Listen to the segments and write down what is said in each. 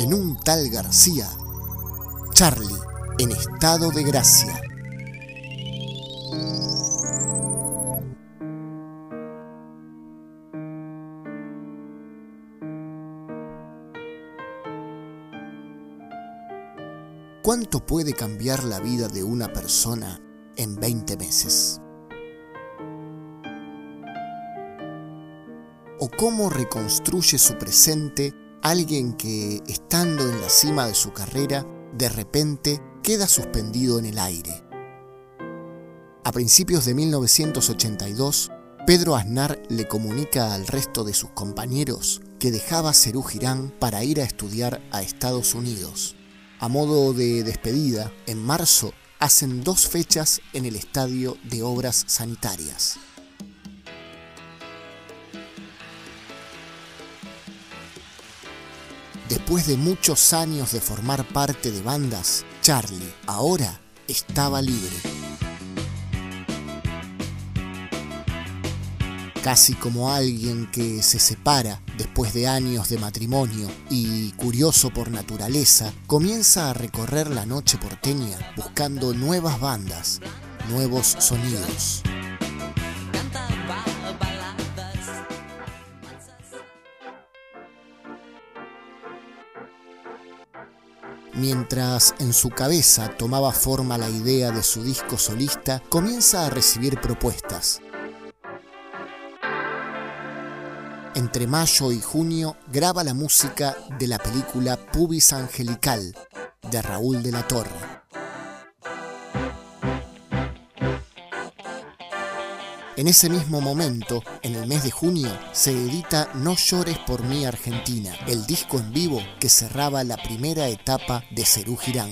en un tal García, Charlie en estado de gracia. ¿Cuánto puede cambiar la vida de una persona en 20 meses? ¿O cómo reconstruye su presente alguien que, estando en la cima de su carrera, de repente queda suspendido en el aire? A principios de 1982, Pedro Aznar le comunica al resto de sus compañeros que dejaba Cerú Girán para ir a estudiar a Estados Unidos. A modo de despedida, en marzo hacen dos fechas en el Estadio de Obras Sanitarias. Después de muchos años de formar parte de bandas, Charlie ahora estaba libre. casi como alguien que se separa después de años de matrimonio y, curioso por naturaleza, comienza a recorrer la noche porteña buscando nuevas bandas, nuevos sonidos. Mientras en su cabeza tomaba forma la idea de su disco solista, comienza a recibir propuestas Entre mayo y junio graba la música de la película Pubis Angelical de Raúl de la Torre. En ese mismo momento, en el mes de junio, se edita No llores por mí Argentina, el disco en vivo que cerraba la primera etapa de Cerú Girán.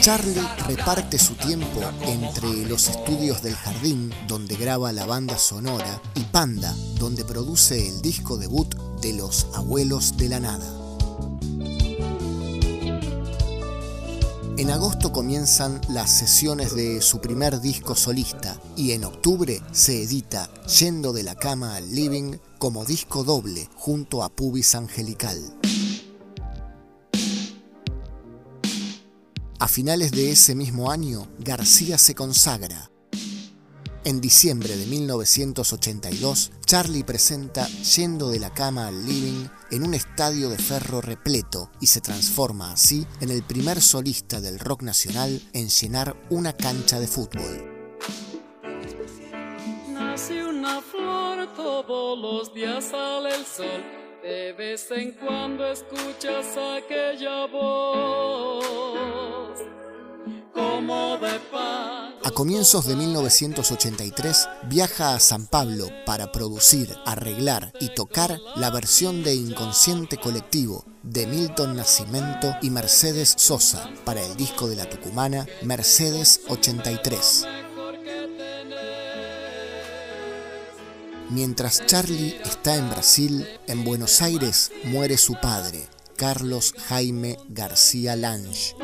Charlie reparte su tiempo entre los estudios del jardín, donde graba la banda sonora, y Panda, donde produce el disco debut de Los Abuelos de la Nada. En agosto comienzan las sesiones de su primer disco solista y en octubre se edita Yendo de la cama al living como disco doble junto a Pubis Angelical. A finales de ese mismo año, García se consagra. En diciembre de 1982, Charlie presenta Yendo de la cama al living en un estadio de ferro repleto y se transforma así en el primer solista del rock nacional en llenar una cancha de fútbol. Nace una flor, todos los días sale el sol. De vez en cuando escuchas aquella voz como de A comienzos de 1983 viaja a San Pablo para producir, arreglar y tocar la versión de Inconsciente Colectivo de Milton Nascimento y Mercedes Sosa para el disco de la tucumana Mercedes 83. Mientras Charlie está en Brasil, en Buenos Aires muere su padre, Carlos Jaime García Lange.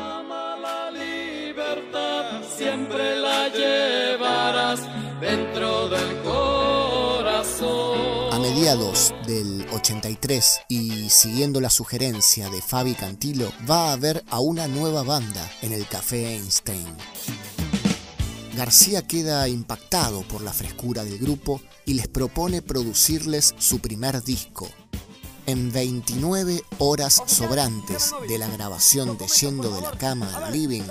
siempre llevarás dentro del corazón. A mediados del 83 y siguiendo la sugerencia de Fabi Cantilo, va a ver a una nueva banda en el Café Einstein. García queda impactado por la frescura del grupo y les propone producirles su primer disco. En 29 horas sobrantes de la grabación de Yendo de la Cama al Living,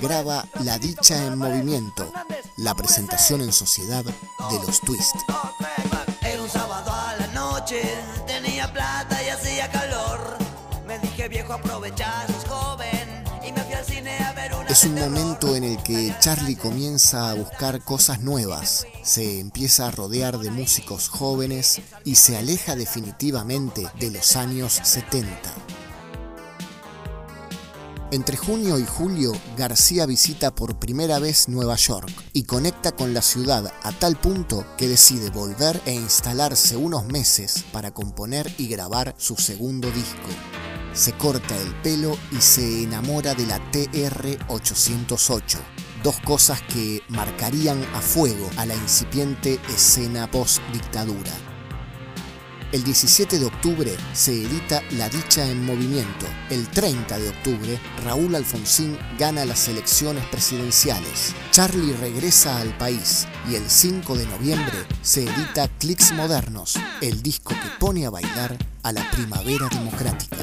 graba La Dicha en Movimiento, la presentación en sociedad de los Twist. Era un sábado a la noche, tenía plata y hacía calor. Me dije viejo aprovechar, Es un momento en el que Charlie comienza a buscar cosas nuevas, se empieza a rodear de músicos jóvenes y se aleja definitivamente de los años 70. Entre junio y julio, García visita por primera vez Nueva York y conecta con la ciudad a tal punto que decide volver e instalarse unos meses para componer y grabar su segundo disco se corta el pelo y se enamora de la TR-808, dos cosas que marcarían a fuego a la incipiente escena post-dictadura. El 17 de octubre se edita La Dicha en Movimiento. El 30 de octubre, Raúl Alfonsín gana las elecciones presidenciales. Charlie regresa al país y el 5 de noviembre se edita Clicks Modernos, el disco que pone a bailar a la primavera democrática.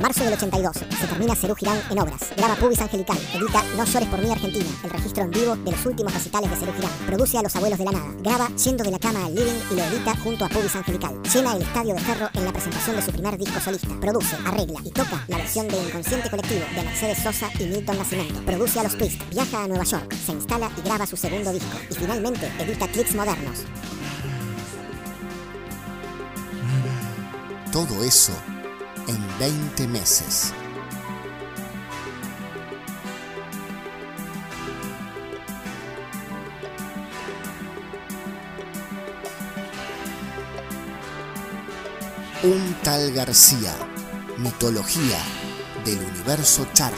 Marzo del 82. Se termina Cerú Girán en obras. Graba Pubis Angelical. Edita No llores por mí Argentina. El registro en vivo de los últimos recitales de Cerú Girán. Produce a Los Abuelos de la Nada. Graba Yendo de la Cama al Living y lo edita junto a Pubis Angelical. Llena el Estadio de Ferro en la presentación de su primer disco solista. Produce, arregla y toca la versión de Inconsciente Colectivo de Mercedes Sosa y Milton Nascimento. Produce a Los Twist. Viaja a Nueva York. Se instala y graba su segundo disco. Y finalmente edita Clicks Modernos. Todo eso en 20 meses. Un tal García, mitología del universo Charlie.